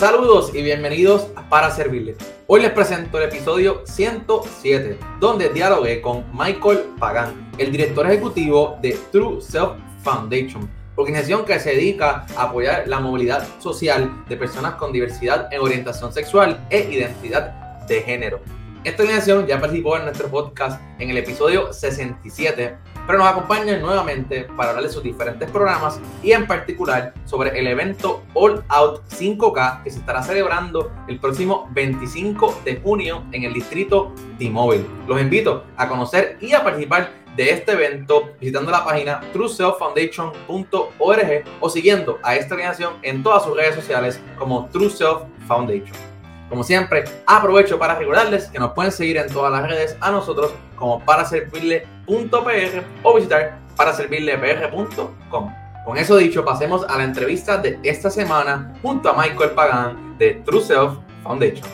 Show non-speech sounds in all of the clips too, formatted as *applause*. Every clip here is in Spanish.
Saludos y bienvenidos a Para Servirle. Hoy les presento el episodio 107, donde dialogué con Michael Pagan, el director ejecutivo de True Self Foundation, organización que se dedica a apoyar la movilidad social de personas con diversidad en orientación sexual e identidad de género. Esta organización ya participó en nuestro podcast en el episodio 67 pero nos acompañan nuevamente para hablar de sus diferentes programas y en particular sobre el evento All Out 5K que se estará celebrando el próximo 25 de junio en el distrito T-Mobile. Los invito a conocer y a participar de este evento visitando la página trueselffoundation.org o siguiendo a esta organización en todas sus redes sociales como True Foundation. Como siempre, aprovecho para recordarles que nos pueden seguir en todas las redes a nosotros como paraservirle.pr o visitar paraservirlepr.com. Con eso dicho, pasemos a la entrevista de esta semana junto a Michael Pagan de True Self Foundation.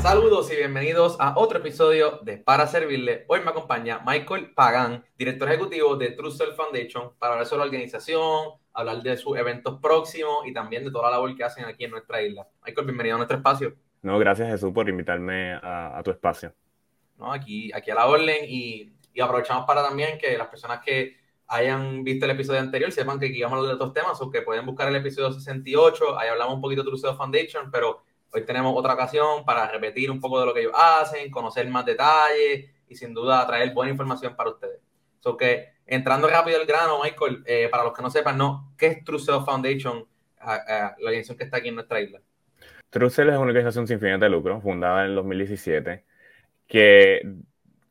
Saludos y bienvenidos a otro episodio de Para Servirle. Hoy me acompaña Michael Pagan, director ejecutivo de True Self Foundation, para hablar sobre la organización, hablar de sus eventos próximos y también de toda la labor que hacen aquí en nuestra isla. Michael, bienvenido a nuestro espacio. No, gracias Jesús por invitarme a, tu espacio. No, aquí, aquí a la orden y, y, aprovechamos para también que las personas que hayan visto el episodio anterior sepan que aquí vamos a hablar de otros temas o que pueden buscar el episodio 68, ahí hablamos un poquito de Truceo Foundation, pero hoy tenemos otra ocasión para repetir un poco de lo que ellos hacen, conocer más detalles y sin duda traer buena información para ustedes. So que entrando rápido al grano, Michael, eh, para los que no sepan, ¿no? ¿qué es Trucell Foundation, la organización que está aquí en nuestra isla? Trucell es una organización sin fines de lucro, fundada en el 2017, que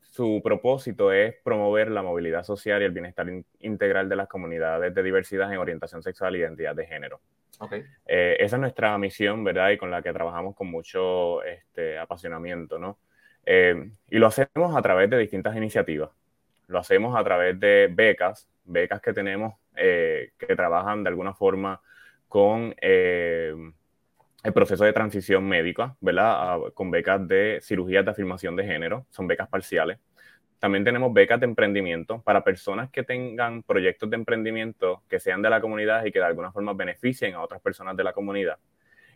su propósito es promover la movilidad social y el bienestar integral de las comunidades de diversidad en orientación sexual e identidad de género. Okay. Eh, esa es nuestra misión, ¿verdad? Y con la que trabajamos con mucho este, apasionamiento, ¿no? Eh, y lo hacemos a través de distintas iniciativas. Lo hacemos a través de becas, becas que tenemos eh, que trabajan de alguna forma con eh, el proceso de transición médica, ¿verdad? con becas de cirugías de afirmación de género, son becas parciales. También tenemos becas de emprendimiento para personas que tengan proyectos de emprendimiento que sean de la comunidad y que de alguna forma beneficien a otras personas de la comunidad.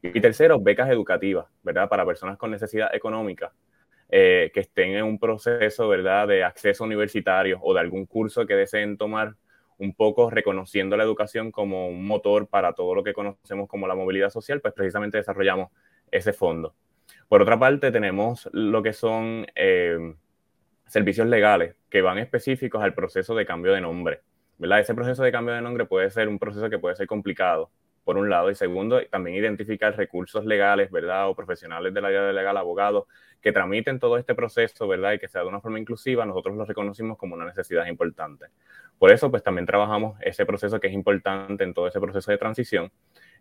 Y tercero, becas educativas, ¿verdad? Para personas con necesidad económica eh, que estén en un proceso, ¿verdad?, de acceso universitario o de algún curso que deseen tomar, un poco reconociendo la educación como un motor para todo lo que conocemos como la movilidad social, pues precisamente desarrollamos ese fondo. Por otra parte, tenemos lo que son eh, servicios legales que van específicos al proceso de cambio de nombre. Ese proceso de cambio de nombre puede ser un proceso que puede ser complicado, por un lado, y segundo, también identificar recursos legales, ¿verdad? O profesionales de la área legal, abogados, que tramiten todo este proceso, ¿verdad? Y que sea de una forma inclusiva, nosotros lo reconocimos como una necesidad importante. Por eso, pues también trabajamos ese proceso que es importante en todo ese proceso de transición.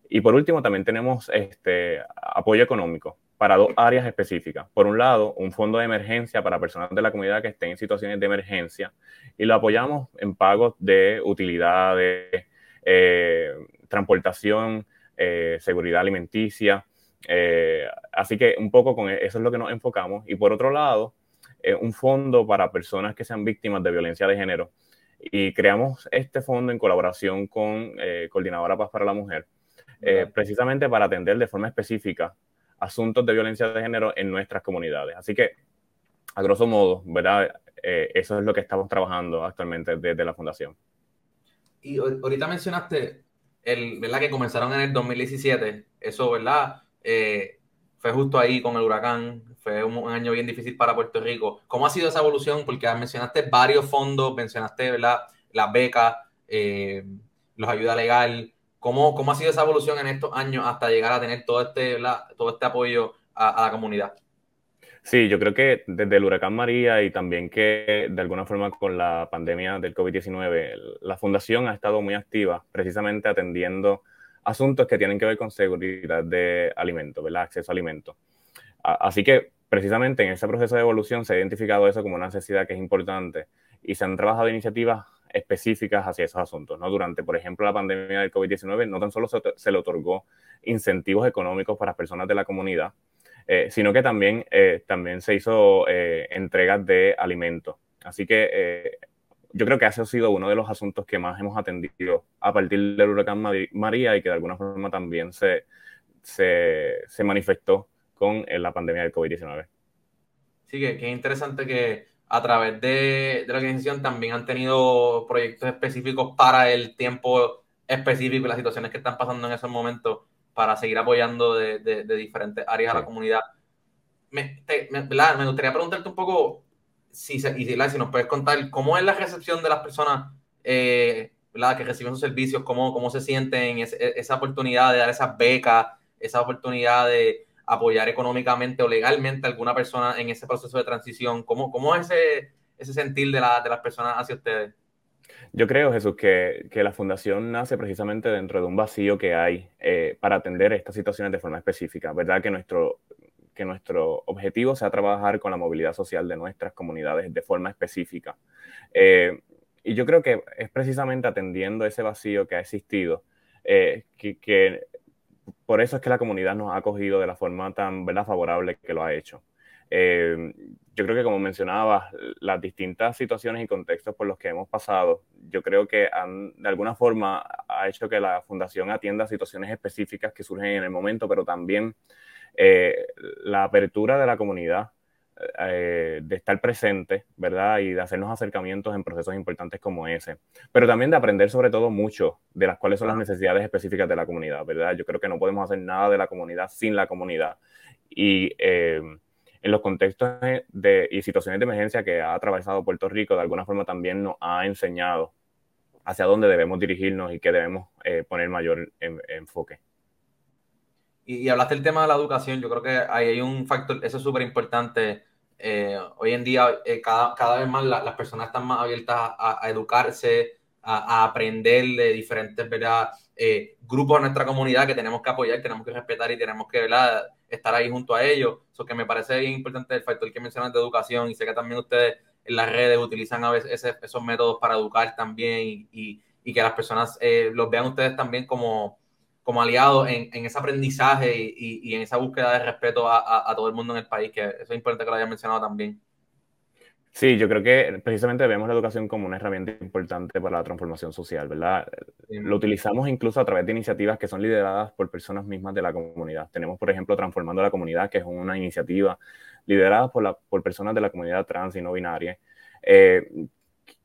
Y por último, también tenemos este apoyo económico para dos áreas específicas. Por un lado, un fondo de emergencia para personas de la comunidad que estén en situaciones de emergencia y lo apoyamos en pagos de utilidades, eh, transportación, eh, seguridad alimenticia, eh, así que un poco con e, eso es lo que nos enfocamos. Y por otro lado, eh, un fondo para personas que sean víctimas de violencia de género. Y creamos este fondo en colaboración con Coordinadora Paz para la Mujer, precisamente para atender de forma específica asuntos de violencia de género en nuestras comunidades. Así que, a grosso modo, ¿verdad? eso es lo que estamos trabajando actualmente desde la Fundación. Y ahorita mencionaste, el, ¿verdad? Que comenzaron en el 2017. Eso, ¿verdad? Eh, fue justo ahí con el huracán, fue un, año bien difícil para Puerto Rico. ¿Cómo ha sido esa evolución? Porque mencionaste varios fondos, mencionaste ¿verdad? las becas, eh, los ayuda legal. ¿Cómo, ¿Cómo ha sido esa evolución en estos años hasta llegar a tener todo este, todo este apoyo a, la comunidad? Sí, yo creo que desde el huracán María y también que de alguna forma con la pandemia del COVID-19, la fundación ha estado muy activa precisamente atendiendo asuntos que tienen que ver con seguridad de alimentos, ¿verdad? Acceso a alimentos. Así que precisamente en ese proceso de evolución se ha identificado eso como una necesidad que es importante y se han trabajado iniciativas específicas hacia esos asuntos. ¿no? Durante, por ejemplo, la pandemia del COVID-19, no tan solo se, le otorgó incentivos económicos para personas de la comunidad, eh, sino que también, eh, también se hizo eh, entregas de alimentos. Así que yo creo que ese ha sido uno de los asuntos que más hemos atendido a partir del huracán María y que de alguna forma también se, se, manifestó con la pandemia del COVID-19. Sí, que, es interesante que a través de, la organización también han tenido proyectos específicos para el tiempo específico y las situaciones que están pasando en esos momentos para seguir apoyando de, diferentes áreas a la comunidad. Me, me, gustaría preguntarte un poco si, y si, si, nos puedes contar cómo es la recepción de las personas eh, que reciben sus servicios, cómo, cómo se sienten, esa oportunidad de dar esas becas, esa oportunidad de apoyar económicamente o legalmente a alguna persona en ese proceso de transición. ¿Cómo, cómo es ese, ese sentir de, la, de las personas hacia ustedes? Yo creo, Jesús, que, que, la fundación nace precisamente dentro de un vacío que hay eh, para atender estas situaciones de forma específica. ¿Verdad? Que nuestro, que nuestro objetivo sea trabajar con la movilidad social de nuestras comunidades de forma específica. Eh, y yo creo que es precisamente atendiendo ese vacío que ha existido eh, que, que, por eso es que la comunidad nos ha acogido de la forma tan ¿verdad? favorable que lo ha hecho. Eh, yo creo que como mencionabas, las distintas situaciones y contextos por los que hemos pasado, yo creo que han, de alguna forma ha hecho que la fundación atienda situaciones específicas que surgen en el momento, pero también eh, la apertura de la comunidad eh, de estar presente, ¿verdad? Y de hacernos acercamientos en procesos importantes como ese. Pero también de aprender sobre todo mucho de las cuales son las necesidades específicas de la comunidad, ¿verdad? Yo creo que no podemos hacer nada de la comunidad sin la comunidad. Y eh, en los contextos de, y situaciones de emergencia que ha atravesado Puerto Rico, de alguna forma también nos ha enseñado hacia dónde debemos dirigirnos y qué debemos eh, poner mayor enfoque. Y, y, hablaste del tema de la educación, yo creo que ahí hay un factor, eso es súper importante eh, hoy en día eh, cada, cada, vez más las personas están más abiertas a, educarse, a, aprender de diferentes ¿verdad? Eh, grupos de nuestra comunidad que tenemos que apoyar, tenemos que respetar y tenemos que ¿verdad? Estar ahí junto a ellos. Eso que me parece importante el factor que mencionas de educación y sé que también ustedes en las redes utilizan a veces esos métodos para educar también y, y, que las personas los vean ustedes también como como aliado en, en ese aprendizaje y, y, en esa búsqueda de respeto a, a, todo el mundo en el país, que eso es importante que lo haya mencionado también. Sí, yo creo que precisamente vemos la educación como una herramienta importante para la transformación social, ¿verdad? Lo utilizamos incluso a través de iniciativas que son lideradas por personas mismas de la comunidad. Tenemos, por ejemplo, Transformando la Comunidad, que es una iniciativa liderada por, la, por personas de la comunidad trans y no binaria, eh,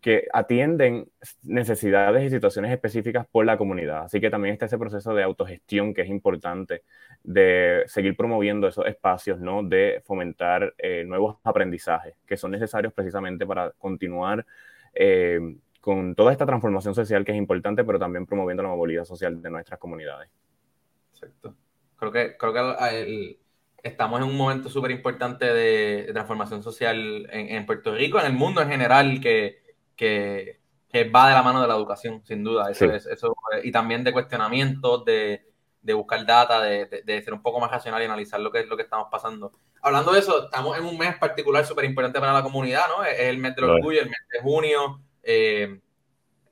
que atienden necesidades y situaciones específicas por la comunidad. Así que también está ese proceso de autogestión que es importante, de seguir promoviendo esos espacios, ¿no? de fomentar eh, nuevos aprendizajes que son necesarios precisamente para continuar eh, con toda esta transformación social que es importante, pero también promoviendo la movilidad social de nuestras comunidades. Exacto. Creo que, creo que estamos en un momento súper importante de, transformación social en, en Puerto Rico, en el mundo en general, que que, va de la mano de la educación, sin duda. Eso es, eso, y también de cuestionamientos, de, buscar data, de, ser un poco más racional y analizar lo que es lo que estamos pasando. Hablando de eso, estamos en un mes particular súper importante para la comunidad, ¿no? Es el mes del orgullo, el mes de junio. Eh,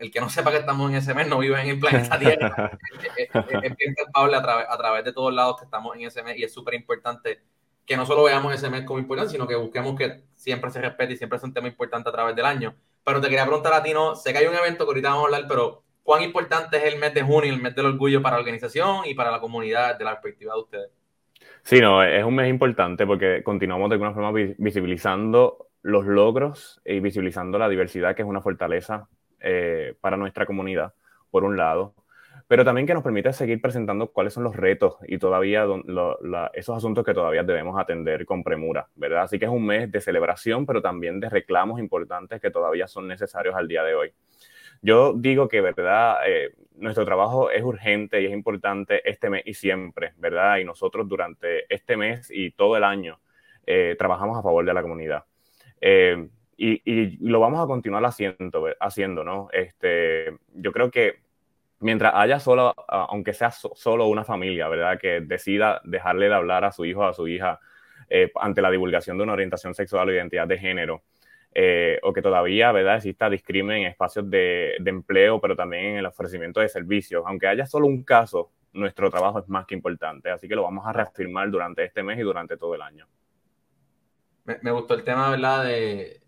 el que no sepa que estamos en ese mes no vive en el planeta Tierra. *laughs* es, bien palpable a, través, a través de todos lados que estamos en ese mes y es súper importante que no solo veamos ese mes como importante, sino que busquemos que siempre se respete y siempre es un tema importante a través del año. Pero te quería preguntar a ti, no, sé que hay un evento que ahorita vamos a hablar, pero ¿cuán importante es el mes de junio, el mes del orgullo para la organización y para la comunidad de la perspectiva de ustedes? Sí, no, es un mes importante porque continuamos de alguna forma visibilizando los logros y visibilizando la diversidad, que es una fortaleza eh, para nuestra comunidad, por un lado pero también que nos permite seguir presentando cuáles son los retos y todavía esos asuntos que todavía debemos atender con premura, ¿verdad? Así que es un mes de celebración, pero también de reclamos importantes que todavía son necesarios al día de hoy. Yo digo que, ¿verdad? Eh, nuestro trabajo es urgente y es importante este mes y siempre, ¿verdad? Y nosotros durante este mes y todo el año eh, trabajamos a favor de la comunidad. Eh, y, y, lo vamos a continuar haciendo, haciendo ¿no? Este, yo creo que mientras haya solo, aunque sea solo una familia, ¿verdad? Que decida dejarle de hablar a su hijo o a su hija eh, ante la divulgación de una orientación sexual o identidad de género, eh, o que todavía, ¿verdad? Exista discrimen en espacios de, empleo, pero también en el ofrecimiento de servicios. Aunque haya solo un caso, nuestro trabajo es más que importante. Así que lo vamos a reafirmar durante este mes y durante todo el año. Me, gustó el tema, ¿verdad? De,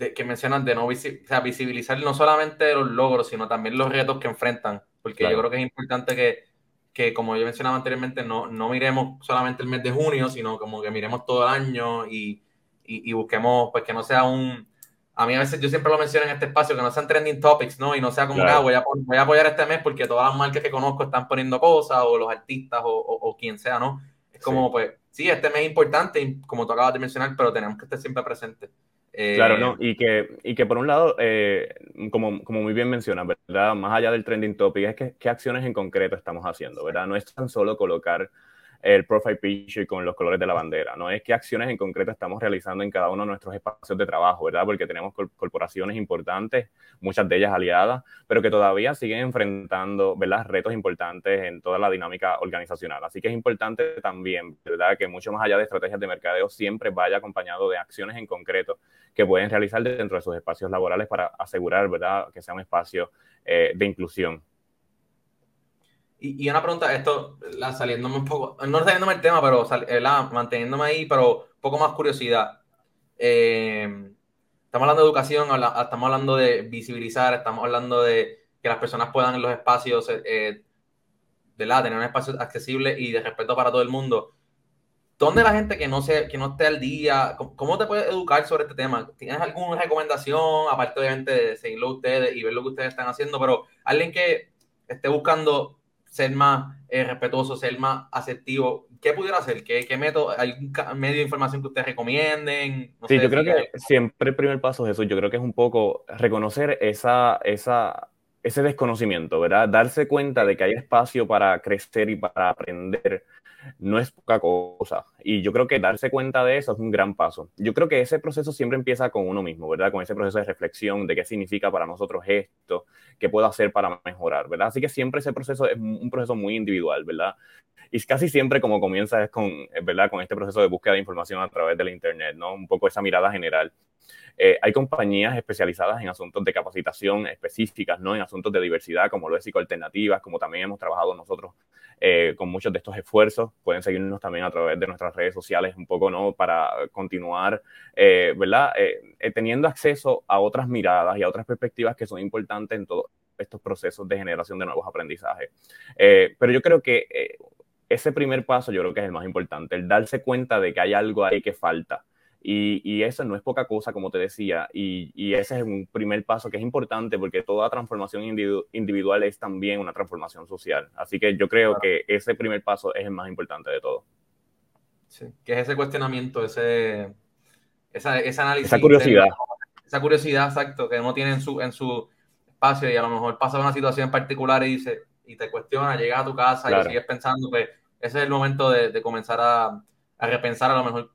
de, que mencionan de no visibilizar no solamente los logros, sino también los retos que enfrentan, porque yo creo que es importante que, que, como yo mencionaba anteriormente, no, no miremos solamente el mes de junio, sino como que miremos todo el año y, y, busquemos, pues que no sea un... A mí a veces yo siempre lo menciono en este espacio, que no sean trending topics, ¿no? Y no sea como, ah, voy, a, voy a apoyar este mes porque todas las marcas que conozco están poniendo cosas, o los artistas, o, o, quien sea, ¿no? Es como, pues, sí, este mes es importante, como tú acabas de mencionar, pero tenemos que estar siempre presentes. Claro, ¿no? Eh, y que, y que por un lado, eh, como, como muy bien mencionas, ¿verdad? Más allá del trending topic, es que qué acciones en concreto estamos haciendo, ¿verdad? No es tan solo colocar el profile picture con los colores de la bandera, no es qué acciones en concreto estamos realizando en cada uno de nuestros espacios de trabajo, ¿verdad? Porque tenemos corporaciones importantes, muchas de ellas aliadas, pero que todavía siguen enfrentando, ¿verdad? Retos importantes en toda la dinámica organizacional. Así que es importante también, ¿verdad? Que mucho más allá de estrategias de mercadeo siempre vaya acompañado de acciones en concreto que pueden realizar dentro de sus espacios laborales para asegurar, ¿verdad? Que sea un espacio eh, de inclusión. Y, una pregunta, esto, la, saliéndome un poco, no saliéndome el tema, pero manteniéndome ahí, pero un poco más curiosidad. Eh, estamos hablando de educación, estamos hablando de visibilizar, estamos hablando de que las personas puedan en los espacios, eh, eh tener un espacio accesible y de respeto para todo el mundo. ¿Dónde la gente que no, se, que no esté al día, cómo te puedes educar sobre este tema? ¿Tienes alguna recomendación, aparte obviamente de seguirlo ustedes y ver lo que ustedes están haciendo, pero alguien que esté buscando ser más eh, respetuoso, ser más asertivo. ¿Qué pudiera hacer? ¿Qué, qué método? ¿Hay un medio de información que ustedes recomienden? sí, yo creo que siempre el primer paso es eso. Yo creo que es un poco reconocer esa, esa, ese desconocimiento, ¿verdad? Darse cuenta de que hay espacio para crecer y para aprender no es poca cosa. Y yo creo que darse cuenta de eso es un gran paso. Yo creo que ese proceso siempre empieza con uno mismo, ¿verdad? Con ese proceso de reflexión de qué significa para nosotros esto, qué puedo hacer para mejorar, ¿verdad? Así que siempre ese proceso es un proceso muy individual, ¿verdad? Y casi siempre como comienza es con, ¿verdad? Con este proceso de búsqueda de información a través de la Internet, ¿no? Un poco esa mirada general. Eh, hay compañías especializadas en asuntos de capacitación específicas, ¿no? En asuntos de diversidad, como lo es Psicoalternativas, como también hemos trabajado nosotros eh, con muchos de estos esfuerzos. Pueden seguirnos también a través de nuestras redes sociales un poco, ¿no? Para continuar, eh, ¿verdad? teniendo acceso a otras miradas y a otras perspectivas que son importantes en todos estos procesos de generación de nuevos aprendizajes. pero yo creo que ese primer paso yo creo que es el más importante, el darse cuenta de que hay algo ahí que falta y, eso no es poca cosa, como te decía, y, ese es un primer paso que es importante porque toda transformación individual es también una transformación social. Así que yo creo que ese primer paso es el más importante de todo. Sí, que es ese cuestionamiento, ese, esa, ese análisis. Esa curiosidad. esa curiosidad, exacto, que uno tiene en su, en su espacio y a lo mejor pasa una situación particular y dice, y te cuestiona, llegas a tu casa y sigues pensando, pues ese es el momento de, comenzar a, a repensar a lo mejor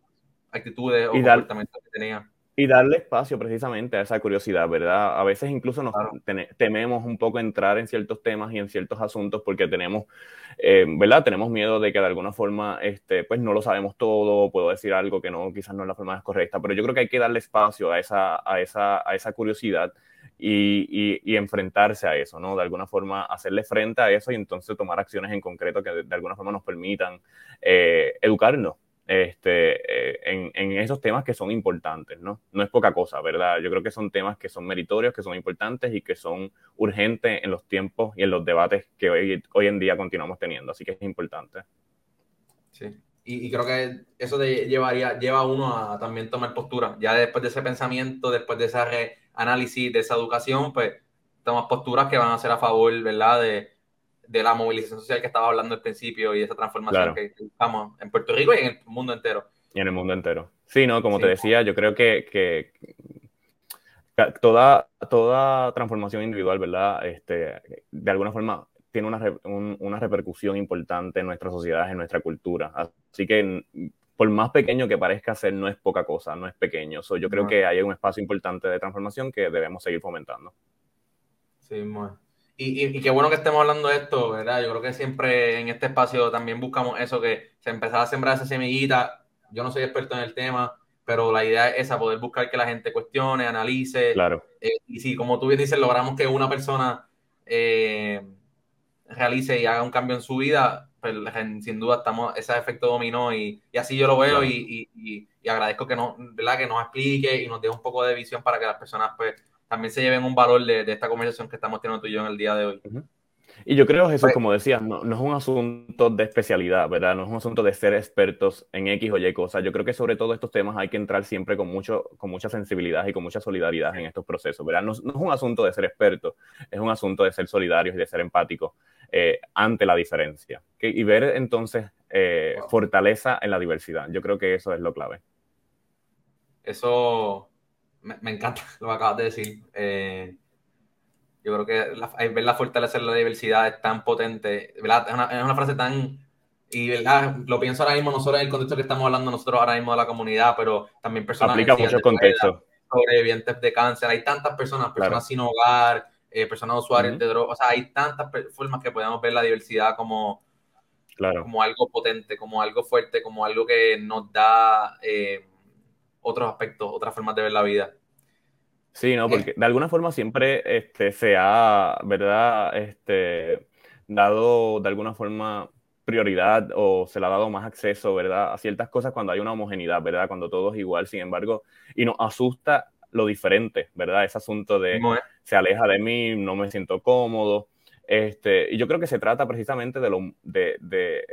actitudes o comportamientos que tenía. Y darle espacio precisamente a esa curiosidad, ¿verdad? A veces incluso nos tememos un poco entrar en ciertos temas y en ciertos asuntos porque tenemos, eh, ¿verdad? Tenemos miedo de que de alguna forma, este, pues no lo sabemos todo, puedo decir algo que no, quizás no es la forma más correcta, pero yo creo que hay que darle espacio a esa, a esa, a esa curiosidad y, y, enfrentarse a eso, ¿no? De alguna forma hacerle frente a eso y entonces tomar acciones en concreto que de, alguna forma nos permitan eh, educarnos este, eh, en, en, esos temas que son importantes, ¿no? No es poca cosa, ¿verdad? Yo creo que son temas que son meritorios, que son importantes y que son urgentes en los tiempos y en los debates que hoy, hoy en día continuamos teniendo, así que es importante. Sí, y, creo que eso de llevaría, lleva a uno a también tomar postura. Ya después de ese pensamiento, después de ese análisis, de esa educación, pues tomas posturas que van a ser a favor, ¿verdad? De, de la movilización social que estaba hablando al principio y esa transformación que, estamos en Puerto Rico y en el mundo entero. Y en el mundo entero. Sí, ¿no? Como te decía, yo creo que, que, toda, toda transformación individual, ¿verdad? Este, de alguna forma tiene una, una repercusión importante en nuestra sociedad, en nuestra cultura. Así que por más pequeño que parezca ser, no es poca cosa, no es pequeño. yo creo que hay un espacio importante de transformación que debemos seguir fomentando. Sí, bueno. Y, qué bueno que estemos hablando de esto, ¿verdad? Yo creo que siempre en este espacio también buscamos eso, que se empezara a sembrar esa semillita. Yo no soy experto en el tema, pero la idea es esa, poder buscar que la gente cuestione, analice. Claro. Eh, y si, como tú bien dices, logramos que una persona eh, realice y haga un cambio en su vida, pues sin duda estamos, ese efecto dominó y, así yo lo veo y, y agradezco que, no, ¿verdad? que nos explique y nos dé un poco de visión para que las personas pues también se lleven un valor de, de esta conversación que estamos teniendo tú y yo en el día de hoy. Y yo creo, Jesús, pues como decías, no, no, es un asunto de especialidad, ¿verdad? No es un asunto de ser expertos en X o Y cosas. Yo creo que sobre todo estos temas hay que entrar siempre con, mucho, con mucha sensibilidad y con mucha solidaridad en estos procesos, ¿verdad? No, no es un asunto de ser expertos, es un asunto de ser solidarios y de ser empáticos eh, ante la diferencia. Y ver entonces eh, fortaleza en la diversidad. Yo creo que eso es lo clave. Eso me, me encanta *laughs* lo que acabas de decir. Eh, yo creo que la, ver la fortaleza en la diversidad es tan potente, ¿verdad? Es una, es una frase tan, y ¿verdad? lo pienso ahora mismo, no solo en el contexto que estamos hablando nosotros ahora mismo de la comunidad, pero también personas Aplica mucho contexto. sobrevivientes de cáncer, hay tantas personas, personas claro. sin hogar, eh, personas usuarias uh -huh. de drogas, o sea, hay tantas formas que podemos ver la diversidad como, claro. como algo potente, como algo fuerte, como algo que nos da eh, otros aspectos, otras formas de ver la vida. Sí, no, porque de alguna forma siempre este, se ha, ¿verdad? Este, dado de alguna forma prioridad o se le ha dado más acceso, ¿verdad? A ciertas cosas cuando hay una homogeneidad, ¿verdad? Cuando todo es igual, sin embargo, y nos asusta lo diferente, ¿verdad? Ese asunto de se aleja de mí, no me siento cómodo. Este, y yo creo que se trata precisamente de, lo, de, de,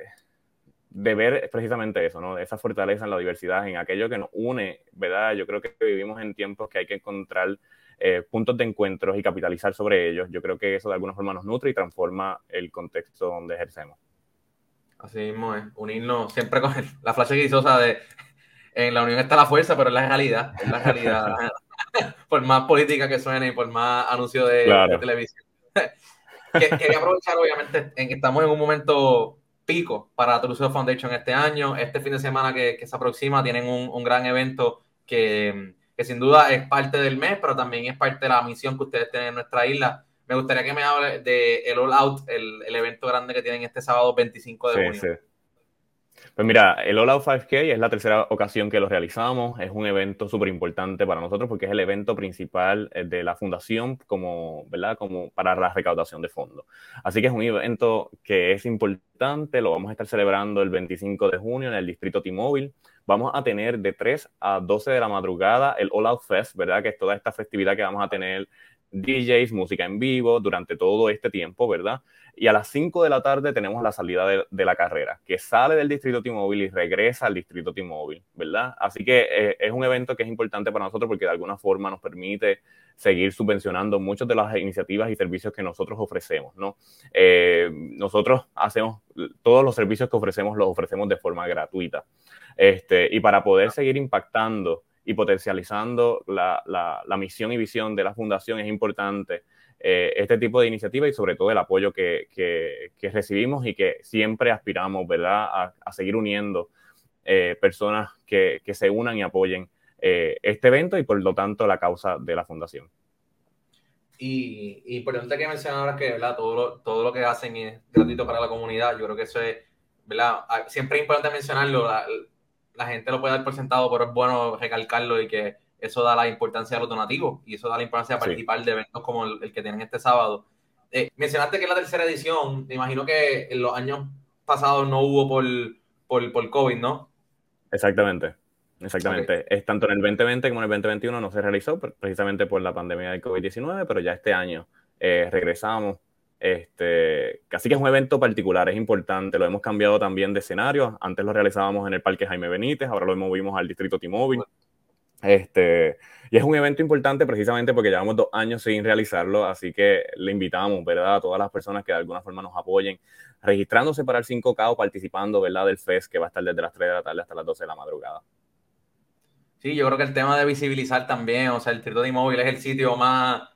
de ver precisamente eso, ¿no? Esa fortaleza en la diversidad, en aquello que nos une, ¿verdad? Yo creo que vivimos en tiempos que hay que encontrar eh, puntos de encuentros y capitalizar sobre ellos. Yo creo que eso de alguna forma nos nutre y transforma el contexto donde ejercemos. Así mismo es, unirnos siempre con el, la frase guisosa de en la unión está la fuerza, pero es la realidad, es la realidad. *laughs* por más política que suene y por más anuncio de, claro. de televisión. *laughs* Quería aprovechar, obviamente, en que estamos en un momento pico para Truceo Foundation este año. Este fin de semana que, que se aproxima tienen un, un gran evento que, que, sin duda es parte del mes, pero también es parte de la misión que ustedes tienen en nuestra isla. Me gustaría que me hable de el All Out, el, el evento grande que tienen este sábado 25 de sí, junio. Sí. Pues mira, el All Out 5K es la tercera ocasión que lo realizamos. Es un evento súper importante para nosotros porque es el evento principal eh, de la fundación como, ¿verdad? como para la recaudación de fondos. Así que es un evento que es importante. Lo vamos a estar celebrando el 25 de junio en el distrito T-Mobile. Vamos a tener de 3 a 12 de la madrugada el All Out Fest, ¿verdad? Que es toda esta festividad que vamos a tener DJs, música en vivo durante todo este tiempo, ¿verdad? Y a las 5 de la tarde tenemos la salida de, de la carrera, que sale del distrito T-Mobile y regresa al distrito T-Mobile, ¿verdad? Así que eh, es un evento que es importante para nosotros porque de alguna forma nos permite seguir subvencionando muchas de las iniciativas y servicios que nosotros ofrecemos, ¿no? Eh, nosotros hacemos, todos los servicios que ofrecemos los ofrecemos de forma gratuita. Este, y para poder seguir impactando y potencializando la, la, la misión y visión de la fundación es importante eh, este tipo de iniciativa y sobre todo el apoyo que, que, que recibimos y que siempre aspiramos, ¿verdad?, a, a seguir uniendo eh, personas que, que, se unan y apoyen eh, este evento y por lo tanto la causa de la fundación. Y, y importante que mencionar ahora que ¿verdad? Todo, lo, todo lo que hacen es gratuito para la comunidad. Yo creo que eso es, ¿verdad? Ah, siempre es importante mencionarlo. La, la gente lo puede dar por sentado, pero es bueno recalcarlo y que eso da la importancia a los donativos y eso da la importancia a participar sí. de eventos como el, el, que tienen este sábado. Eh, mencionaste que es la tercera edición, me imagino que en los años pasados no hubo por, por, por COVID, ¿no? Exactamente, exactamente. Okay. Es tanto en el 2020 como en el 2021 no se realizó precisamente por la pandemia del COVID-19, pero ya este año eh, regresamos. Este, así que es un evento particular, es importante, lo hemos cambiado también de escenario. Antes lo realizábamos en el Parque Jaime Benítez, ahora lo movimos al Distrito T-Mobile. Este, y es un evento importante precisamente porque llevamos dos años sin realizarlo, así que le invitamos, ¿verdad?, a todas las personas que de alguna forma nos apoyen, registrándose para el 5K o participando, ¿verdad?, del FES que va a estar desde las 3 de la tarde hasta las 12 de la madrugada. Sí, yo creo que el tema de visibilizar también, o sea, el Distrito de Inmóvil es el sitio más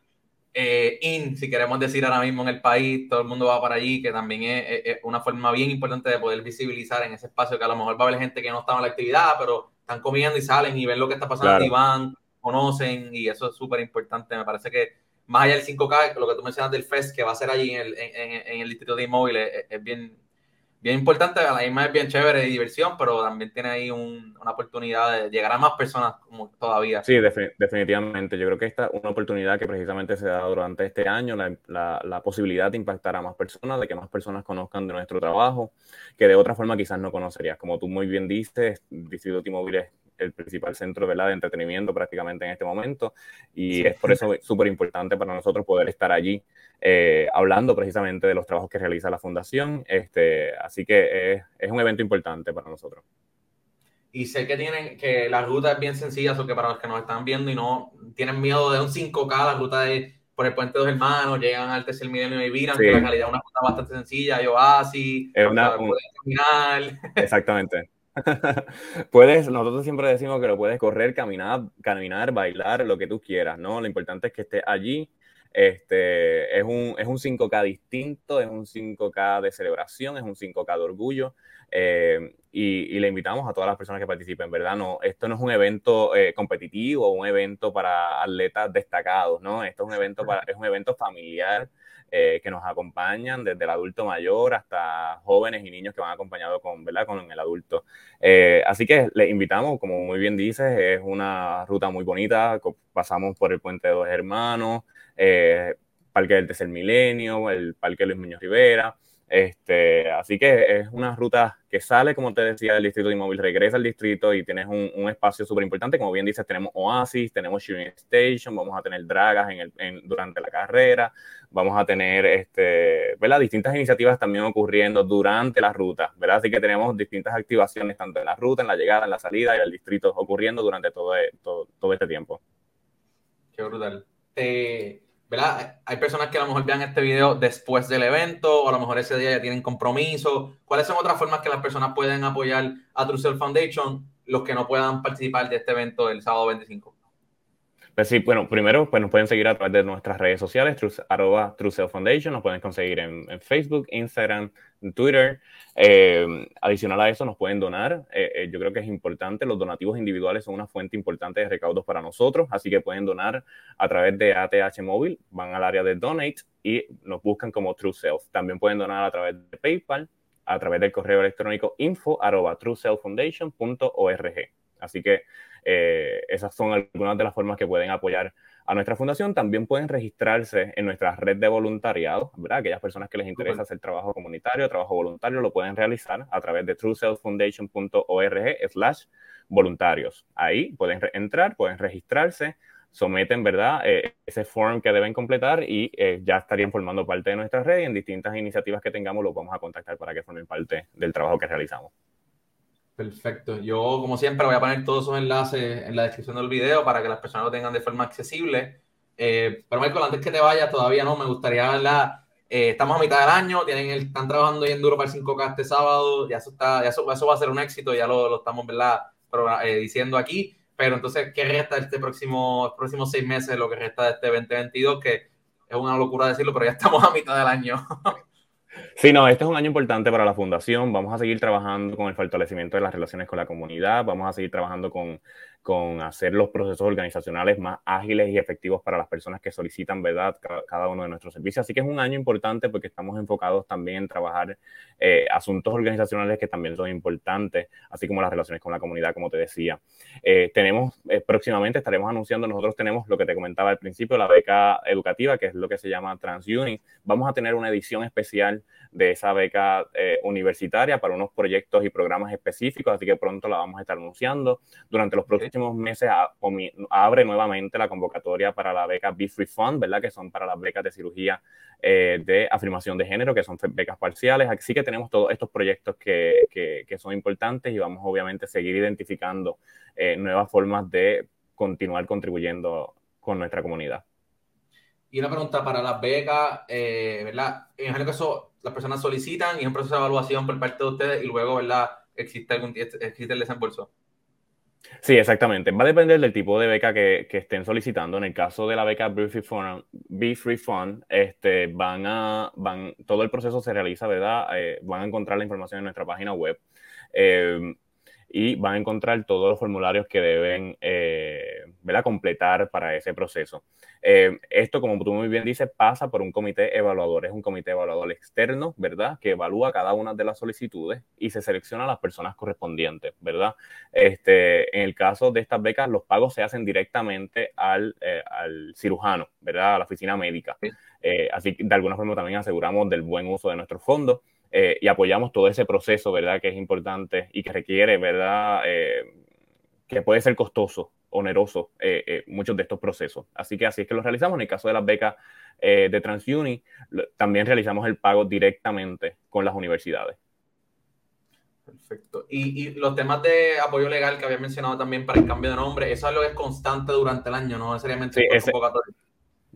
eh, in, si queremos decir ahora mismo en el país, todo el mundo va para allí, que también es, es, una forma bien importante de poder visibilizar en ese espacio, que a lo mejor va a haber gente que no estaba en la actividad, pero están comiendo y salen y ven lo que está pasando claro. y van, conocen y eso es súper importante. Me parece que más allá del 5K, lo que tú mencionas del FEST que va a ser allí en el, en, en el distrito de inmóviles es, es, bien, bien importante, a la misma es bien chévere de diversión, pero también tiene ahí un, una oportunidad de llegar a más personas como todavía. Sí, defin definitivamente. Yo creo que esta es una oportunidad que precisamente se da durante este año, la, la, la, posibilidad de impactar a más personas, de que más personas conozcan de nuestro trabajo, que de otra forma quizás no conocerías. Como tú muy bien dices, Distrito T-Mobile el principal centro ¿verdad? de entretenimiento prácticamente en este momento y es por eso *laughs* súper importante para nosotros poder estar allí eh, hablando precisamente de los trabajos que realiza la fundación. Este, así que es, es un evento importante para nosotros. Y sé que tienen que la ruta es bien sencilla, o que para los que nos están viendo y no tienen miedo de un 5K, la ruta de por el puente de dos hermanos, llegan al tercer milenio y viran, que la calidad es una ruta bastante sencilla, y oasis, es una, Exactamente. *laughs* puedes, nosotros siempre decimos que lo puedes correr, caminar, caminar, bailar, lo que tú quieras, ¿no? Lo importante es que estés allí. Este, es, un, es un 5K distinto, es un 5K de celebración, es un 5K de orgullo. Eh, y, le invitamos a todas las personas que participen, ¿verdad? No, esto no es un evento eh, competitivo, un evento para atletas destacados, ¿no? Esto es un evento, para, es un evento familiar eh, que nos acompañan desde el adulto mayor hasta jóvenes y niños que van acompañados con, ¿verdad? con el adulto. así que les invitamos, como muy bien dices, es una ruta muy bonita, pasamos por el Puente de Dos Hermanos, Parque del Tercer Milenio, el Parque Luis Muñoz Rivera, este, así que es una ruta que sale, como te decía, del distrito de inmóvil, regresa al distrito y tienes un, espacio súper importante. Como bien dices, tenemos Oasis, tenemos Shooting Station, vamos a tener dragas en durante la carrera, vamos a tener este, ¿verdad? distintas iniciativas también ocurriendo durante la ruta. ¿verdad? Así que tenemos distintas activaciones tanto en la ruta, en la llegada, en la salida y el distrito ocurriendo durante todo, todo, todo este tiempo. Qué brutal. Te ¿verdad? Hay personas que a lo mejor vean este video después del evento o a lo mejor ese día ya tienen compromiso. ¿Cuáles son otras formas que las personas pueden apoyar a True Foundation, los que no puedan participar de este evento el sábado 25? Pues sí, bueno, primero pues nos pueden seguir a través de nuestras redes sociales, arroba True Foundation, nos pueden conseguir en, Facebook, Instagram, Twitter. Eh, adicional a eso, nos pueden donar. Eh, eh, yo creo que es importante, los donativos individuales son una fuente importante de recaudos para nosotros, así que pueden donar a través de ATH Móvil, van al área de Donate y nos buscan como True. También pueden donar a través de PayPal, a través del correo electrónico info arroba trueselffoundation.org. Así que eh, esas son algunas de las formas que pueden apoyar a nuestra fundación. También pueden registrarse en nuestra red de voluntariado, ¿verdad? Aquellas personas que les interesa hacer trabajo comunitario, trabajo voluntario, lo pueden realizar a través de trueselffoundation.org slash voluntarios. Ahí pueden entrar, pueden registrarse, someten, ¿verdad? Eh, ese form que deben completar y eh, ya estarían formando parte de nuestra red y en distintas iniciativas que tengamos los vamos a contactar para que formen parte del trabajo que realizamos. Perfecto. Yo, como siempre, voy a poner todos esos enlaces en la descripción del video para que las personas lo tengan de forma accesible. Eh, pero, Michael, antes que te vayas, todavía no, me gustaría verla. Eh, estamos a mitad del año, tienen están trabajando bien duro para el 5K este sábado, ya eso, está, ya eso, va a ser un éxito, ya lo, lo estamos ¿verdad? Eh, diciendo aquí. Pero entonces, ¿qué resta este próximo, próximos seis meses, lo que resta de este 2022? Que es una locura decirlo, pero ya estamos a mitad del año. *laughs* Sí, no, este es un año importante para la fundación. Vamos a seguir trabajando con el fortalecimiento de las relaciones con la comunidad. Vamos a seguir trabajando con con hacer los procesos organizacionales más ágiles y efectivos para las personas que solicitan, ¿verdad?, cada, uno de nuestros servicios. Así que es un año importante porque estamos enfocados también en trabajar eh, asuntos organizacionales que también son importantes, así como las relaciones con la comunidad, como te decía. Eh, tenemos, eh, próximamente estaremos anunciando, nosotros tenemos lo que te comentaba al principio, la beca educativa, que es lo que se llama TransUni. Vamos a tener una edición especial de esa beca universitaria para unos proyectos y programas específicos, así que pronto la vamos a estar anunciando durante los próximos meses abre nuevamente la convocatoria para la beca Be Free Fund, ¿verdad? Que son para las becas de cirugía eh, de afirmación de género, que son becas parciales. Así que tenemos todos estos proyectos que, son importantes y vamos obviamente a seguir identificando eh, nuevas formas de continuar contribuyendo con nuestra comunidad. Y una pregunta para las becas, eh, ¿verdad? En el caso, las personas solicitan y es un proceso de evaluación por parte de ustedes y luego, ¿verdad? Existe, algún, existe el desembolso. Sí, exactamente. Va a depender del tipo de beca que, estén solicitando. En el caso de la beca Be Free Fund, Free Fund este, van a, van, todo el proceso se realiza, ¿verdad? Eh, van a encontrar la información en nuestra página web. Eh, y van a encontrar todos los formularios que deben eh, completar para ese proceso. Eh, esto, como tú muy bien dices, pasa por un comité evaluador. Es un comité evaluador externo, ¿verdad? Que evalúa cada una de las solicitudes y se selecciona a las personas correspondientes, ¿verdad? Este, en el caso de estas becas, los pagos se hacen directamente al, eh, al cirujano, ¿verdad? A la oficina médica. así que de alguna forma también aseguramos del buen uso de nuestros fondos. Eh, y apoyamos todo ese proceso, ¿verdad? Que es importante y que requiere, ¿verdad? Eh, que puede ser costoso, oneroso, muchos de estos procesos. Así que así es que lo realizamos. En el caso de las becas de TransUni, también realizamos el pago directamente con las universidades. Perfecto. Y, los temas de apoyo legal que había mencionado también para el cambio de nombre, eso es lo que es constante durante el año, no necesariamente sí, convocatorio.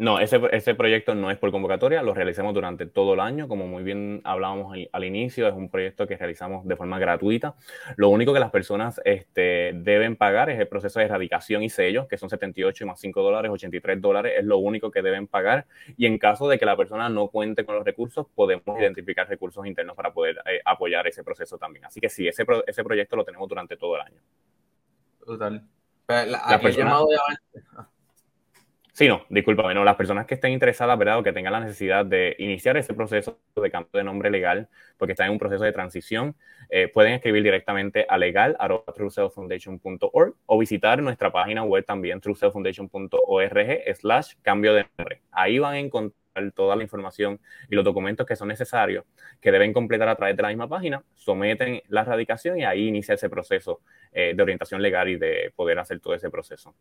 No, ese, ese, proyecto no es por convocatoria, lo realizamos durante todo el año, como muy bien hablábamos al, inicio, es un proyecto que realizamos de forma gratuita. Lo único que las personas este, deben pagar es el proceso de erradicación y sello, que son 78 más 5 dólares, 83 dólares, es lo único que deben pagar. Y en caso de que la persona no cuente con los recursos, podemos identificar recursos internos para poder eh, apoyar ese proceso también. Así que sí, ese, ese proyecto lo tenemos durante todo el año. Total. la, llamado de Sí, no, discúlpame, no, las personas que estén interesadas, ¿verdad? O que tengan la necesidad de iniciar ese proceso de cambio de nombre legal, porque están en un proceso de transición, eh, pueden escribir directamente a legal.trueselffoundation.org o visitar nuestra página web también, trueselffoundation.org slash cambio de nombre. Ahí van a encontrar toda la información y los documentos que son necesarios, que deben completar a través de la misma página, someten la radicación y ahí inicia ese proceso eh, de orientación legal y de poder hacer todo ese proceso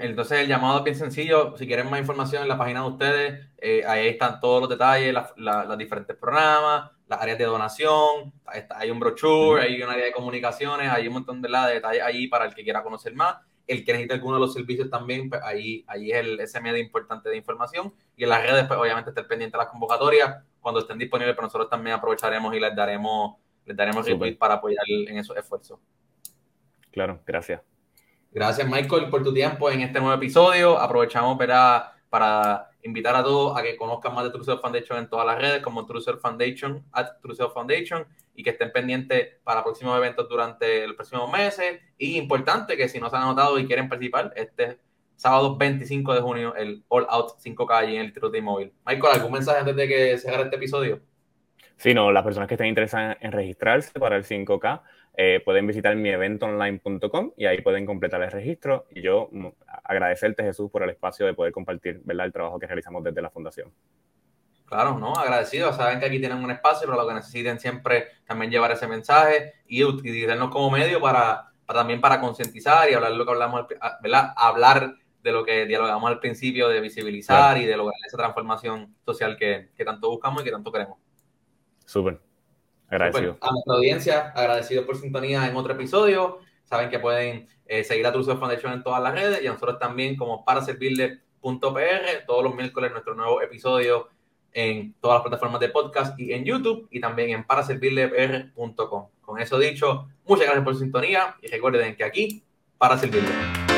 entonces el llamado es bien sencillo. Si quieren más información en la página de ustedes, eh, ahí están todos los detalles, los diferentes programas, las áreas de donación, hay un brochure, hay un área de comunicaciones, hay un montón de, detalles ahí para el que quiera conocer más. El que necesite alguno de los servicios también, pues ahí, ahí es el, ese medio importante de información. Y en las redes, pues obviamente estar pendiente de las convocatorias. Cuando estén disponibles, pues nosotros también aprovecharemos y les daremos, les daremos para apoyar en esos esfuerzos. Claro, gracias. Gracias, Michael, por tu tiempo en este nuevo episodio. Aprovechamos para invitar a todos a que conozcan más de True Foundation en todas las redes, como True Foundation, at Foundation, y que estén pendientes para próximos eventos durante los próximos meses. Y importante que si no se han anotado y quieren participar, este sábado 25 de junio, el All Out 5K en el Instituto de Móvil. Michael, ¿algún mensaje antes de que se haga este episodio? Sí, no, las personas que estén interesadas en registrarse para el 5K, eh, pueden visitar mi eventoonline.com y ahí pueden completar el registro. Y yo mm, agradecerte, Jesús, por el espacio de poder compartir ¿verdad? el trabajo que realizamos desde la Fundación. Claro, ¿no? Agradecido. Saben que aquí tienen un espacio, pero lo que necesiten siempre también llevar ese mensaje y utilizarnos como medio para, también para concientizar y hablar de lo que hablamos, ¿verdad? Hablar de lo que dialogamos al principio, de visibilizar y de lograr esa transformación social que, que tanto buscamos y que tanto queremos. Súper. Agradecido. a nuestra audiencia, agradecido por sintonía en otro episodio. Saben que pueden eh, seguir a True Foundation en todas las redes y a nosotros también como para servirle.pr todos los miércoles nuestro nuevo episodio en todas las plataformas de podcast y en YouTube y también en paraservirlepr.com. Con eso dicho, muchas gracias por su sintonía y recuerden que aquí para servirle.